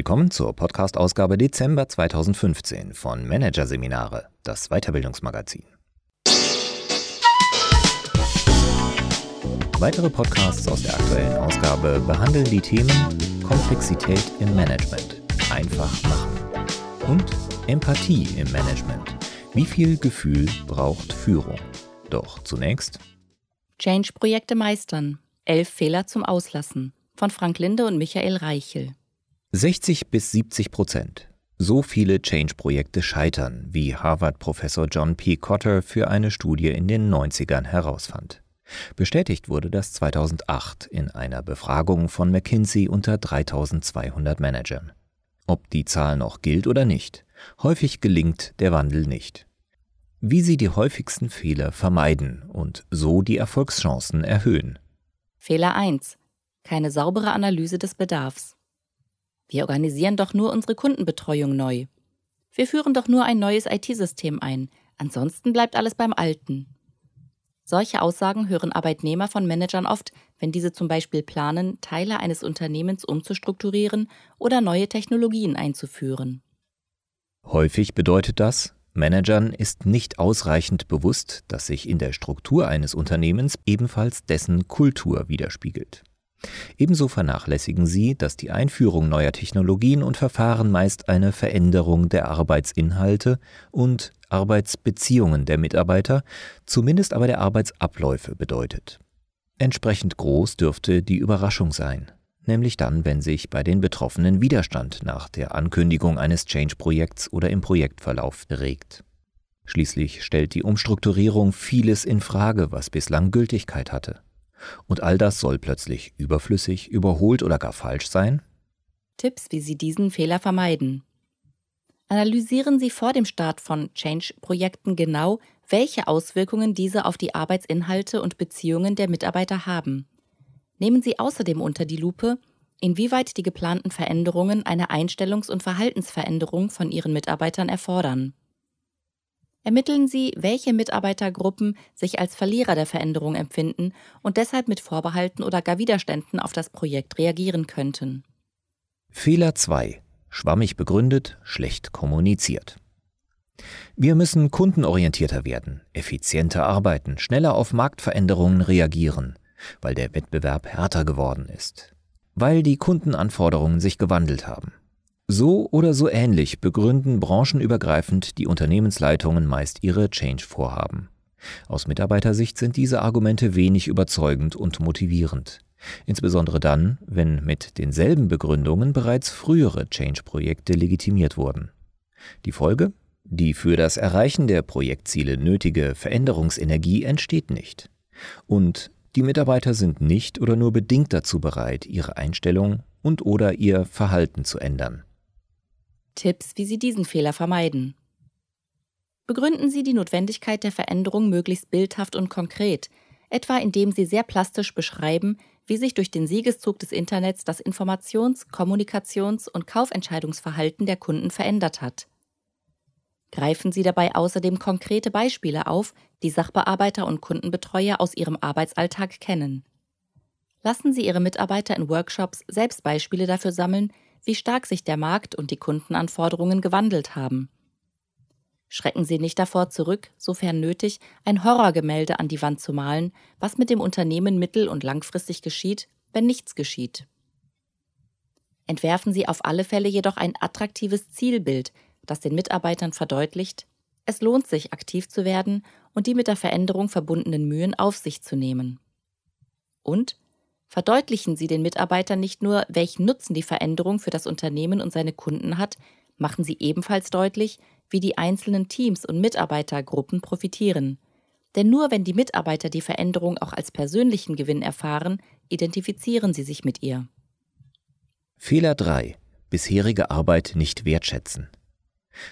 Willkommen zur Podcast-Ausgabe Dezember 2015 von Managerseminare, das Weiterbildungsmagazin. Weitere Podcasts aus der aktuellen Ausgabe behandeln die Themen Komplexität im Management, einfach machen und Empathie im Management. Wie viel Gefühl braucht Führung? Doch zunächst Change-Projekte meistern. Elf Fehler zum Auslassen von Frank Linde und Michael Reichel. 60 bis 70 Prozent. So viele Change-Projekte scheitern, wie Harvard-Professor John P. Cotter für eine Studie in den 90ern herausfand. Bestätigt wurde das 2008 in einer Befragung von McKinsey unter 3200 Managern. Ob die Zahl noch gilt oder nicht, häufig gelingt der Wandel nicht. Wie sie die häufigsten Fehler vermeiden und so die Erfolgschancen erhöhen. Fehler 1. Keine saubere Analyse des Bedarfs. Wir organisieren doch nur unsere Kundenbetreuung neu. Wir führen doch nur ein neues IT-System ein, ansonsten bleibt alles beim Alten. Solche Aussagen hören Arbeitnehmer von Managern oft, wenn diese zum Beispiel planen, Teile eines Unternehmens umzustrukturieren oder neue Technologien einzuführen. Häufig bedeutet das, Managern ist nicht ausreichend bewusst, dass sich in der Struktur eines Unternehmens ebenfalls dessen Kultur widerspiegelt. Ebenso vernachlässigen sie, dass die Einführung neuer Technologien und Verfahren meist eine Veränderung der Arbeitsinhalte und Arbeitsbeziehungen der Mitarbeiter, zumindest aber der Arbeitsabläufe bedeutet. Entsprechend groß dürfte die Überraschung sein, nämlich dann, wenn sich bei den Betroffenen Widerstand nach der Ankündigung eines Change-Projekts oder im Projektverlauf regt. Schließlich stellt die Umstrukturierung vieles in Frage, was bislang Gültigkeit hatte. Und all das soll plötzlich überflüssig, überholt oder gar falsch sein? Tipps, wie Sie diesen Fehler vermeiden. Analysieren Sie vor dem Start von Change-Projekten genau, welche Auswirkungen diese auf die Arbeitsinhalte und Beziehungen der Mitarbeiter haben. Nehmen Sie außerdem unter die Lupe, inwieweit die geplanten Veränderungen eine Einstellungs- und Verhaltensveränderung von Ihren Mitarbeitern erfordern. Ermitteln Sie, welche Mitarbeitergruppen sich als Verlierer der Veränderung empfinden und deshalb mit Vorbehalten oder gar Widerständen auf das Projekt reagieren könnten. Fehler 2. Schwammig begründet, schlecht kommuniziert. Wir müssen kundenorientierter werden, effizienter arbeiten, schneller auf Marktveränderungen reagieren, weil der Wettbewerb härter geworden ist, weil die Kundenanforderungen sich gewandelt haben. So oder so ähnlich begründen branchenübergreifend die Unternehmensleitungen meist ihre Change-Vorhaben. Aus Mitarbeitersicht sind diese Argumente wenig überzeugend und motivierend. Insbesondere dann, wenn mit denselben Begründungen bereits frühere Change-Projekte legitimiert wurden. Die Folge? Die für das Erreichen der Projektziele nötige Veränderungsenergie entsteht nicht. Und die Mitarbeiter sind nicht oder nur bedingt dazu bereit, ihre Einstellung und oder ihr Verhalten zu ändern. Tipps, wie Sie diesen Fehler vermeiden. Begründen Sie die Notwendigkeit der Veränderung möglichst bildhaft und konkret, etwa indem Sie sehr plastisch beschreiben, wie sich durch den Siegeszug des Internets das Informations-, Kommunikations- und Kaufentscheidungsverhalten der Kunden verändert hat. Greifen Sie dabei außerdem konkrete Beispiele auf, die Sachbearbeiter und Kundenbetreuer aus ihrem Arbeitsalltag kennen. Lassen Sie Ihre Mitarbeiter in Workshops selbst Beispiele dafür sammeln, wie stark sich der Markt und die Kundenanforderungen gewandelt haben. Schrecken Sie nicht davor zurück, sofern nötig, ein Horrorgemälde an die Wand zu malen, was mit dem Unternehmen mittel- und langfristig geschieht, wenn nichts geschieht. Entwerfen Sie auf alle Fälle jedoch ein attraktives Zielbild, das den Mitarbeitern verdeutlicht, es lohnt sich, aktiv zu werden und die mit der Veränderung verbundenen Mühen auf sich zu nehmen. Und Verdeutlichen Sie den Mitarbeitern nicht nur, welchen Nutzen die Veränderung für das Unternehmen und seine Kunden hat, machen Sie ebenfalls deutlich, wie die einzelnen Teams und Mitarbeitergruppen profitieren. Denn nur wenn die Mitarbeiter die Veränderung auch als persönlichen Gewinn erfahren, identifizieren sie sich mit ihr. Fehler 3. Bisherige Arbeit nicht wertschätzen.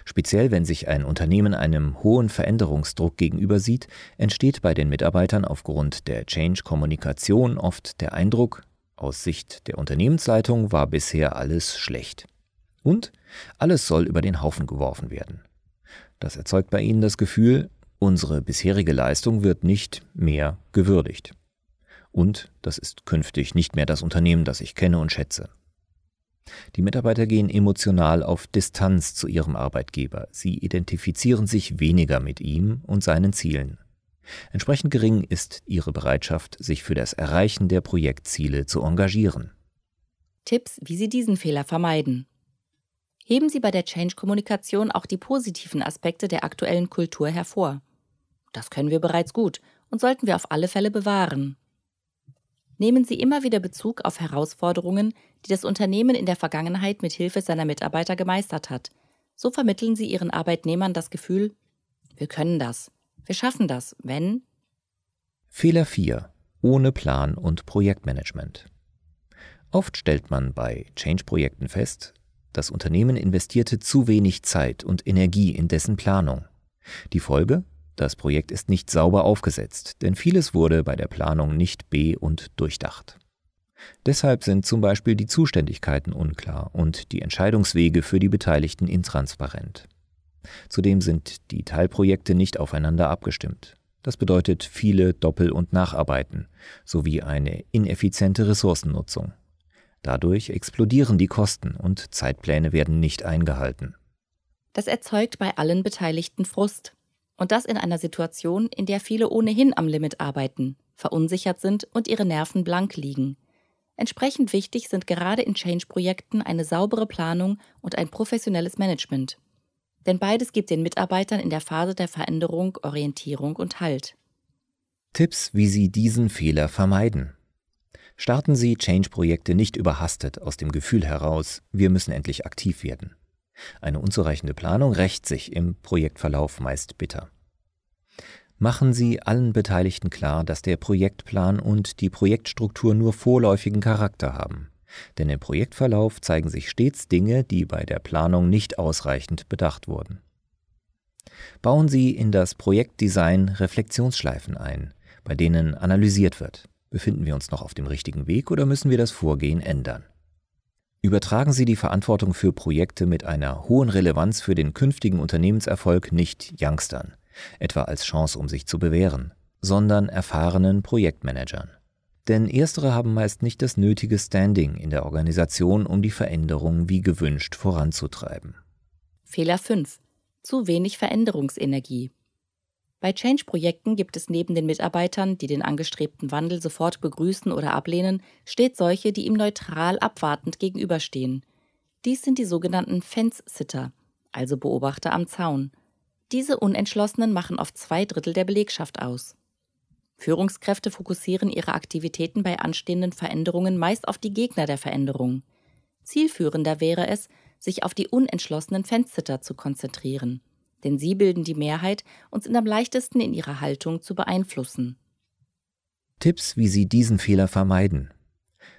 Speziell wenn sich ein Unternehmen einem hohen Veränderungsdruck gegenüber sieht, entsteht bei den Mitarbeitern aufgrund der Change-Kommunikation oft der Eindruck, aus Sicht der Unternehmensleitung war bisher alles schlecht. Und alles soll über den Haufen geworfen werden. Das erzeugt bei ihnen das Gefühl, unsere bisherige Leistung wird nicht mehr gewürdigt. Und das ist künftig nicht mehr das Unternehmen, das ich kenne und schätze. Die Mitarbeiter gehen emotional auf Distanz zu ihrem Arbeitgeber. Sie identifizieren sich weniger mit ihm und seinen Zielen. Entsprechend gering ist ihre Bereitschaft, sich für das Erreichen der Projektziele zu engagieren. Tipps, wie Sie diesen Fehler vermeiden. Heben Sie bei der Change-Kommunikation auch die positiven Aspekte der aktuellen Kultur hervor. Das können wir bereits gut und sollten wir auf alle Fälle bewahren. Nehmen Sie immer wieder Bezug auf Herausforderungen, die das Unternehmen in der Vergangenheit mit Hilfe seiner Mitarbeiter gemeistert hat. So vermitteln Sie Ihren Arbeitnehmern das Gefühl, wir können das, wir schaffen das, wenn Fehler 4. Ohne Plan und Projektmanagement. Oft stellt man bei Change-Projekten fest, das Unternehmen investierte zu wenig Zeit und Energie in dessen Planung. Die Folge? Das Projekt ist nicht sauber aufgesetzt, denn vieles wurde bei der Planung nicht be- und durchdacht. Deshalb sind zum Beispiel die Zuständigkeiten unklar und die Entscheidungswege für die Beteiligten intransparent. Zudem sind die Teilprojekte nicht aufeinander abgestimmt. Das bedeutet viele Doppel- und Nacharbeiten sowie eine ineffiziente Ressourcennutzung. Dadurch explodieren die Kosten und Zeitpläne werden nicht eingehalten. Das erzeugt bei allen Beteiligten Frust, und das in einer Situation, in der viele ohnehin am Limit arbeiten, verunsichert sind und ihre Nerven blank liegen. Entsprechend wichtig sind gerade in Change-Projekten eine saubere Planung und ein professionelles Management. Denn beides gibt den Mitarbeitern in der Phase der Veränderung Orientierung und Halt. Tipps, wie Sie diesen Fehler vermeiden. Starten Sie Change-Projekte nicht überhastet aus dem Gefühl heraus, wir müssen endlich aktiv werden. Eine unzureichende Planung rächt sich im Projektverlauf meist bitter. Machen Sie allen Beteiligten klar, dass der Projektplan und die Projektstruktur nur vorläufigen Charakter haben. Denn im Projektverlauf zeigen sich stets Dinge, die bei der Planung nicht ausreichend bedacht wurden. Bauen Sie in das Projektdesign Reflexionsschleifen ein, bei denen analysiert wird. Befinden wir uns noch auf dem richtigen Weg oder müssen wir das Vorgehen ändern? Übertragen Sie die Verantwortung für Projekte mit einer hohen Relevanz für den künftigen Unternehmenserfolg nicht Youngstern, etwa als Chance, um sich zu bewähren, sondern erfahrenen Projektmanagern. Denn erstere haben meist nicht das nötige Standing in der Organisation, um die Veränderung wie gewünscht voranzutreiben. Fehler 5. Zu wenig Veränderungsenergie. Bei Change-Projekten gibt es neben den Mitarbeitern, die den angestrebten Wandel sofort begrüßen oder ablehnen, stets solche, die ihm neutral abwartend gegenüberstehen. Dies sind die sogenannten Fence-Sitter, also Beobachter am Zaun. Diese Unentschlossenen machen oft zwei Drittel der Belegschaft aus. Führungskräfte fokussieren ihre Aktivitäten bei anstehenden Veränderungen meist auf die Gegner der Veränderung. Zielführender wäre es, sich auf die unentschlossenen Fence-Sitter zu konzentrieren denn sie bilden die Mehrheit und sind am leichtesten in ihrer Haltung zu beeinflussen. Tipps, wie Sie diesen Fehler vermeiden.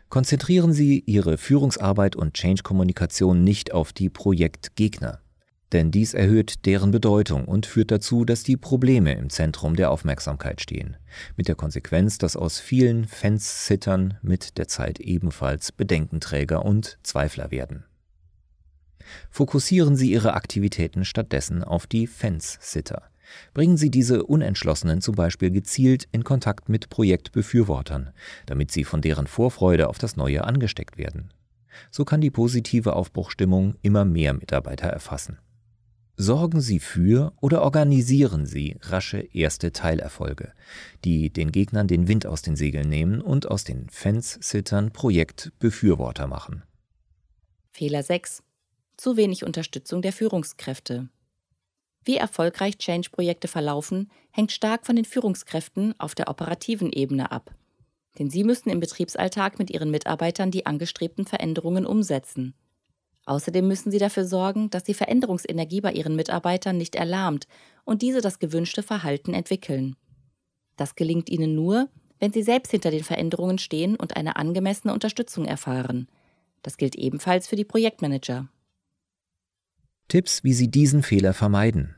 Konzentrieren Sie Ihre Führungsarbeit und Change-Kommunikation nicht auf die Projektgegner, denn dies erhöht deren Bedeutung und führt dazu, dass die Probleme im Zentrum der Aufmerksamkeit stehen, mit der Konsequenz, dass aus vielen Fence-Sittern mit der Zeit ebenfalls Bedenkenträger und Zweifler werden. Fokussieren Sie Ihre Aktivitäten stattdessen auf die Fence-Sitter. Bringen Sie diese Unentschlossenen zum Beispiel gezielt in Kontakt mit Projektbefürwortern, damit sie von deren Vorfreude auf das Neue angesteckt werden. So kann die positive Aufbruchstimmung immer mehr Mitarbeiter erfassen. Sorgen Sie für oder organisieren Sie rasche erste Teilerfolge, die den Gegnern den Wind aus den Segeln nehmen und aus den Fence-Sittern Projektbefürworter machen. Fehler 6 zu wenig Unterstützung der Führungskräfte. Wie erfolgreich Change-Projekte verlaufen, hängt stark von den Führungskräften auf der operativen Ebene ab. Denn sie müssen im Betriebsalltag mit ihren Mitarbeitern die angestrebten Veränderungen umsetzen. Außerdem müssen sie dafür sorgen, dass die Veränderungsenergie bei ihren Mitarbeitern nicht erlahmt und diese das gewünschte Verhalten entwickeln. Das gelingt ihnen nur, wenn sie selbst hinter den Veränderungen stehen und eine angemessene Unterstützung erfahren. Das gilt ebenfalls für die Projektmanager. Tipps, wie Sie diesen Fehler vermeiden.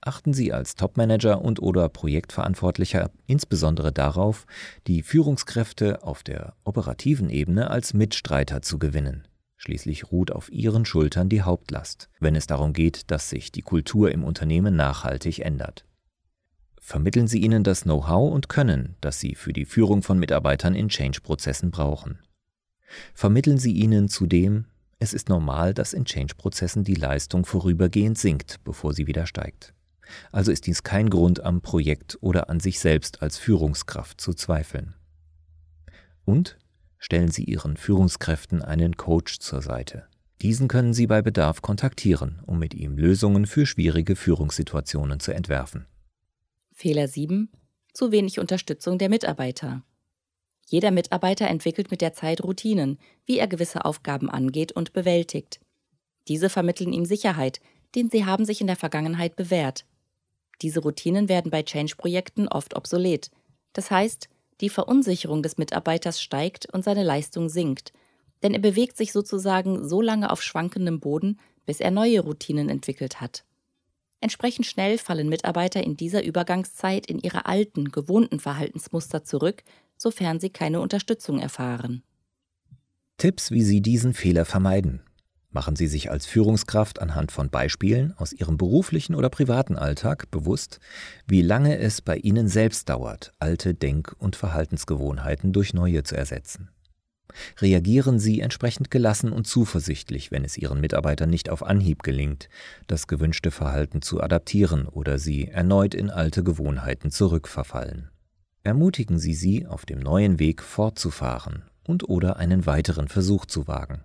Achten Sie als Topmanager und oder Projektverantwortlicher insbesondere darauf, die Führungskräfte auf der operativen Ebene als Mitstreiter zu gewinnen. Schließlich ruht auf Ihren Schultern die Hauptlast, wenn es darum geht, dass sich die Kultur im Unternehmen nachhaltig ändert. Vermitteln Sie ihnen das Know-how und Können, das Sie für die Führung von Mitarbeitern in Change-Prozessen brauchen. Vermitteln Sie ihnen zudem Es ist normal, dass in Change-Prozessen die Leistung vorübergehend sinkt, bevor sie wieder steigt. Also ist dies kein Grund, am Projekt oder an sich selbst als Führungskraft zu zweifeln. Und stellen Sie Ihren Führungskräften einen Coach zur Seite. Diesen können Sie bei Bedarf kontaktieren, um mit ihm Lösungen für schwierige Führungssituationen zu entwerfen. Fehler 7. Zu wenig Unterstützung der Mitarbeiter. Jeder Mitarbeiter entwickelt mit der Zeit Routinen, wie er gewisse Aufgaben angeht und bewältigt. Diese vermitteln ihm Sicherheit, denn sie haben sich in der Vergangenheit bewährt. Diese Routinen werden bei Change-Projekten oft obsolet. Das heißt, die Verunsicherung des Mitarbeiters steigt und seine Leistung sinkt, denn er bewegt sich sozusagen so lange auf schwankendem Boden, bis er neue Routinen entwickelt hat. Entsprechend schnell fallen Mitarbeiter in dieser Übergangszeit in ihre alten, gewohnten Verhaltensmuster zurück, sofern sie keine Unterstützung erfahren. Tipps, wie Sie diesen Fehler vermeiden. Machen Sie sich als Führungskraft anhand von Beispielen aus Ihrem beruflichen oder privaten Alltag bewusst, wie lange es bei Ihnen selbst dauert, alte Denk- und Verhaltensgewohnheiten durch neue zu ersetzen. Reagieren Sie entsprechend gelassen und zuversichtlich, wenn es Ihren Mitarbeitern nicht auf Anhieb gelingt, das gewünschte Verhalten zu adaptieren oder sie erneut in alte Gewohnheiten zurückverfallen. Ermutigen Sie sie, auf dem neuen Weg fortzufahren und oder einen weiteren Versuch zu wagen.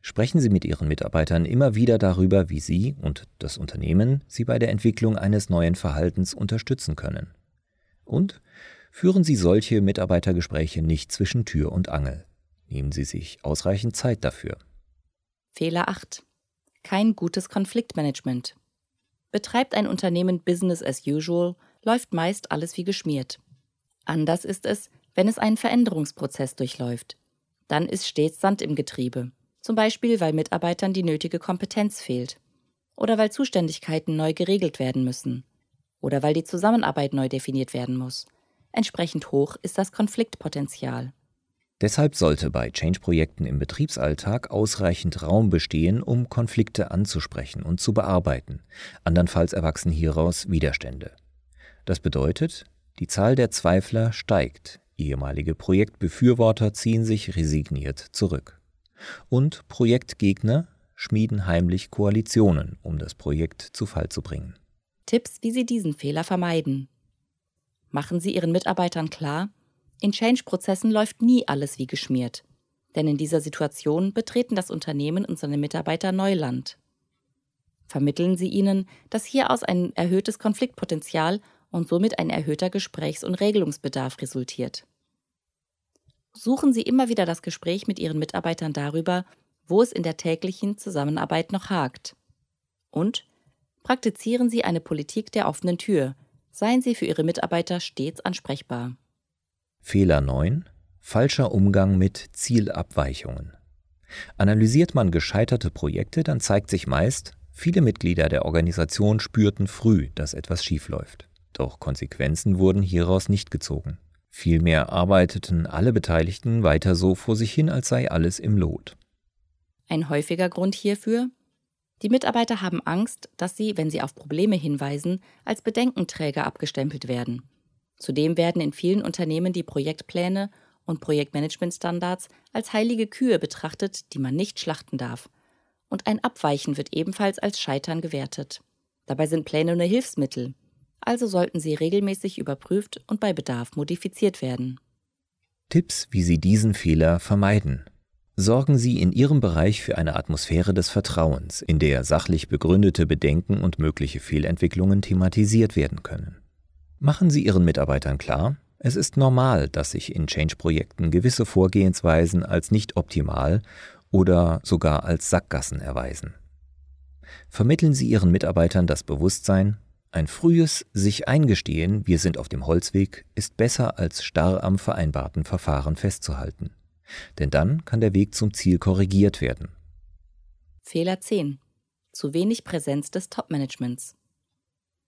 Sprechen Sie mit Ihren Mitarbeitern immer wieder darüber, wie Sie und das Unternehmen Sie bei der Entwicklung eines neuen Verhaltens unterstützen können. Und führen Sie solche Mitarbeitergespräche nicht zwischen Tür und Angel. Nehmen Sie sich ausreichend Zeit dafür. Fehler 8. Kein gutes Konfliktmanagement. Betreibt ein Unternehmen Business as usual, läuft meist alles wie geschmiert. Anders ist es, wenn es einen Veränderungsprozess durchläuft. Dann ist stets Sand im Getriebe, zum Beispiel weil Mitarbeitern die nötige Kompetenz fehlt oder weil Zuständigkeiten neu geregelt werden müssen oder weil die Zusammenarbeit neu definiert werden muss. Entsprechend hoch ist das Konfliktpotenzial. Deshalb sollte bei Change-Projekten im Betriebsalltag ausreichend Raum bestehen, um Konflikte anzusprechen und zu bearbeiten. Andernfalls erwachsen hieraus Widerstände. Das bedeutet, die Zahl der Zweifler steigt, ehemalige Projektbefürworter ziehen sich resigniert zurück. Und Projektgegner schmieden heimlich Koalitionen, um das Projekt zu Fall zu bringen. Tipps, wie Sie diesen Fehler vermeiden. Machen Sie Ihren Mitarbeitern klar, in Change-Prozessen läuft nie alles wie geschmiert. Denn in dieser Situation betreten das Unternehmen und seine Mitarbeiter Neuland. Vermitteln Sie ihnen, dass hieraus ein erhöhtes Konfliktpotenzial und somit ein erhöhter Gesprächs- und Regelungsbedarf resultiert. Suchen Sie immer wieder das Gespräch mit Ihren Mitarbeitern darüber, wo es in der täglichen Zusammenarbeit noch hakt. Und praktizieren Sie eine Politik der offenen Tür. Seien Sie für Ihre Mitarbeiter stets ansprechbar. Fehler 9. Falscher Umgang mit Zielabweichungen. Analysiert man gescheiterte Projekte, dann zeigt sich meist, viele Mitglieder der Organisation spürten früh, dass etwas schiefläuft. Doch Konsequenzen wurden hieraus nicht gezogen. Vielmehr arbeiteten alle Beteiligten weiter so vor sich hin, als sei alles im Lot. Ein häufiger Grund hierfür? Die Mitarbeiter haben Angst, dass sie, wenn sie auf Probleme hinweisen, als Bedenkenträger abgestempelt werden. Zudem werden in vielen Unternehmen die Projektpläne und Projektmanagementstandards als heilige Kühe betrachtet, die man nicht schlachten darf. Und ein Abweichen wird ebenfalls als Scheitern gewertet. Dabei sind Pläne nur Hilfsmittel, also sollten sie regelmäßig überprüft und bei Bedarf modifiziert werden. Tipps, wie Sie diesen Fehler vermeiden. Sorgen Sie in Ihrem Bereich für eine Atmosphäre des Vertrauens, in der sachlich begründete Bedenken und mögliche Fehlentwicklungen thematisiert werden können. Machen Sie Ihren Mitarbeitern klar, es ist normal, dass sich in Change-Projekten gewisse Vorgehensweisen als nicht optimal oder sogar als Sackgassen erweisen. Vermitteln Sie Ihren Mitarbeitern das Bewusstsein, ein frühes sich eingestehen, wir sind auf dem Holzweg, ist besser als starr am vereinbarten Verfahren festzuhalten. Denn dann kann der Weg zum Ziel korrigiert werden. Fehler 10. Zu wenig Präsenz des Top-Managements.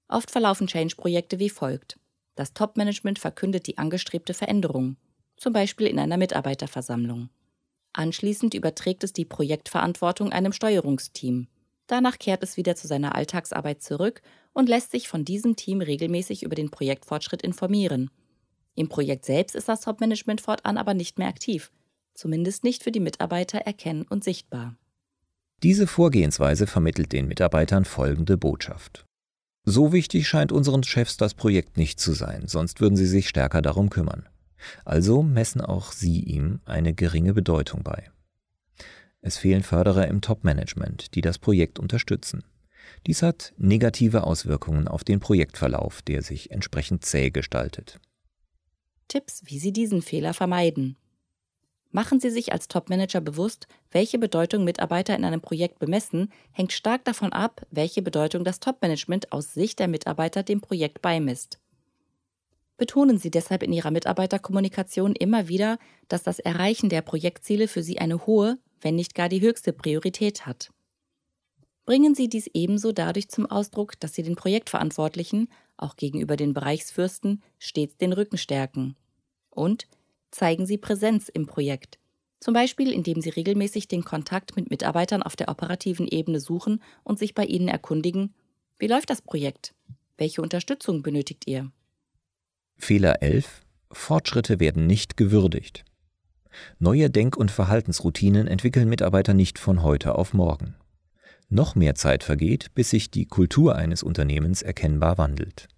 Oft verlaufen Change-Projekte wie folgt. Das Top-Management verkündet die angestrebte Veränderung, zum Beispiel in einer Mitarbeiterversammlung. Anschließend überträgt es die Projektverantwortung einem Steuerungsteam. Danach kehrt es wieder zu seiner Alltagsarbeit zurück und lässt sich von diesem Team regelmäßig über den Projektfortschritt informieren. Im Projekt selbst ist das Top-Management fortan aber nicht mehr aktiv, zumindest nicht für die Mitarbeiter erkennen und sichtbar. Diese Vorgehensweise vermittelt den Mitarbeitern folgende Botschaft. So wichtig scheint unseren Chefs das Projekt nicht zu sein, sonst würden sie sich stärker darum kümmern. Also messen auch sie ihm eine geringe Bedeutung bei. Es fehlen Förderer im Top-Management, die das Projekt unterstützen. Dies hat negative Auswirkungen auf den Projektverlauf, der sich entsprechend zäh gestaltet. Tipps, wie Sie diesen Fehler vermeiden. Machen Sie sich als Topmanager bewusst, welche Bedeutung Mitarbeiter in einem Projekt bemessen, hängt stark davon ab, welche Bedeutung das Topmanagement aus Sicht der Mitarbeiter dem Projekt beimisst. Betonen Sie deshalb in Ihrer Mitarbeiterkommunikation immer wieder, dass das Erreichen der Projektziele für Sie eine hohe, wenn nicht gar die höchste Priorität hat. Bringen Sie dies ebenso dadurch zum Ausdruck, dass Sie den Projektverantwortlichen, auch gegenüber den Bereichsfürsten, stets den Rücken stärken. Und zeigen Sie Präsenz im Projekt. Zum Beispiel, indem Sie regelmäßig den Kontakt mit Mitarbeitern auf der operativen Ebene suchen und sich bei ihnen erkundigen, wie läuft das Projekt? Welche Unterstützung benötigt ihr? Fehler 11. Fortschritte werden nicht gewürdigt. Neue Denk- und Verhaltensroutinen entwickeln Mitarbeiter nicht von heute auf morgen. Noch mehr Zeit vergeht, bis sich die Kultur eines Unternehmens erkennbar wandelt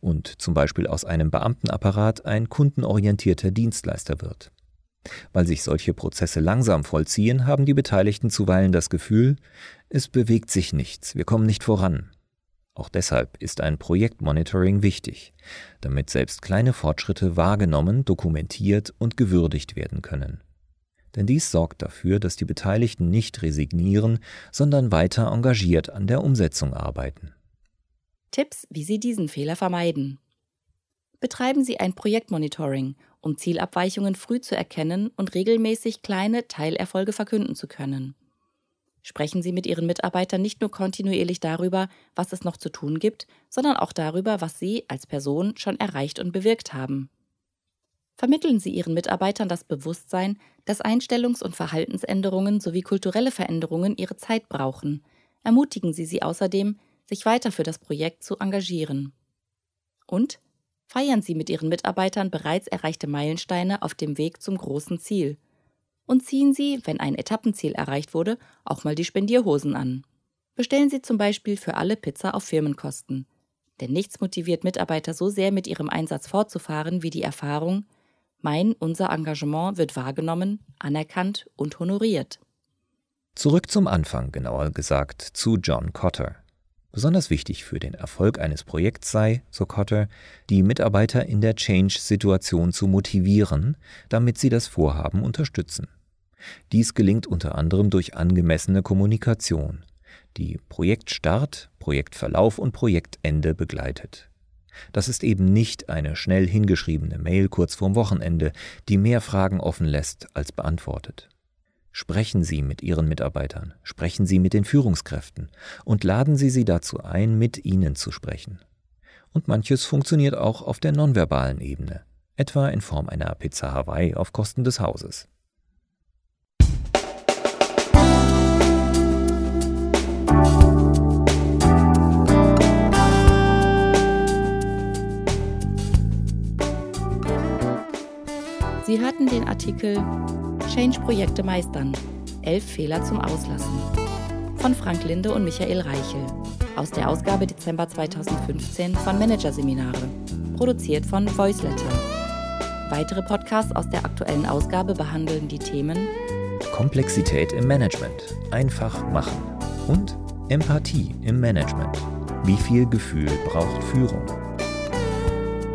und zum Beispiel aus einem Beamtenapparat ein kundenorientierter Dienstleister wird. Weil sich solche Prozesse langsam vollziehen, haben die Beteiligten zuweilen das Gefühl, es bewegt sich nichts, wir kommen nicht voran. Auch deshalb ist ein Projektmonitoring wichtig, damit selbst kleine Fortschritte wahrgenommen, dokumentiert und gewürdigt werden können. Denn dies sorgt dafür, dass die Beteiligten nicht resignieren, sondern weiter engagiert an der Umsetzung arbeiten. Tipps, wie Sie diesen Fehler vermeiden. Betreiben Sie ein Projektmonitoring, um Zielabweichungen früh zu erkennen und regelmäßig kleine Teilerfolge verkünden zu können. Sprechen Sie mit Ihren Mitarbeitern nicht nur kontinuierlich darüber, was es noch zu tun gibt, sondern auch darüber, was Sie als Person schon erreicht und bewirkt haben. Vermitteln Sie Ihren Mitarbeitern das Bewusstsein, dass Einstellungs- und Verhaltensänderungen sowie kulturelle Veränderungen ihre Zeit brauchen. Ermutigen Sie sie außerdem, sich weiter für das Projekt zu engagieren. Und feiern Sie mit Ihren Mitarbeitern bereits erreichte Meilensteine auf dem Weg zum großen Ziel. Und ziehen Sie, wenn ein Etappenziel erreicht wurde, auch mal die Spendierhosen an. Bestellen Sie zum Beispiel für alle Pizza auf Firmenkosten. Denn nichts motiviert Mitarbeiter so sehr, mit ihrem Einsatz fortzufahren, wie die Erfahrung, mein, unser Engagement wird wahrgenommen, anerkannt und honoriert. Zurück zum Anfang, genauer gesagt, zu John Cotter. Besonders wichtig für den Erfolg eines Projekts sei, so Cotter, die Mitarbeiter in der Change-Situation zu motivieren, damit sie das Vorhaben unterstützen. Dies gelingt unter anderem durch angemessene Kommunikation, die Projektstart, Projektverlauf und Projektende begleitet. Das ist eben nicht eine schnell hingeschriebene Mail kurz vorm Wochenende, die mehr Fragen offen lässt als beantwortet. Sprechen Sie mit Ihren Mitarbeitern, sprechen Sie mit den Führungskräften und laden Sie sie dazu ein, mit Ihnen zu sprechen. Und manches funktioniert auch auf der nonverbalen Ebene, etwa in Form einer Pizza Hawaii auf Kosten des Hauses. Sie hörten den Artikel Change-Projekte meistern. Elf Fehler zum Auslassen. Von Frank Linde und Michael Reichel. Aus der Ausgabe Dezember 2015 von Managerseminare. Produziert von Voiceletter. Weitere Podcasts aus der aktuellen Ausgabe behandeln die Themen Komplexität im Management. Einfach machen. Und Empathie im Management. Wie viel Gefühl braucht Führung?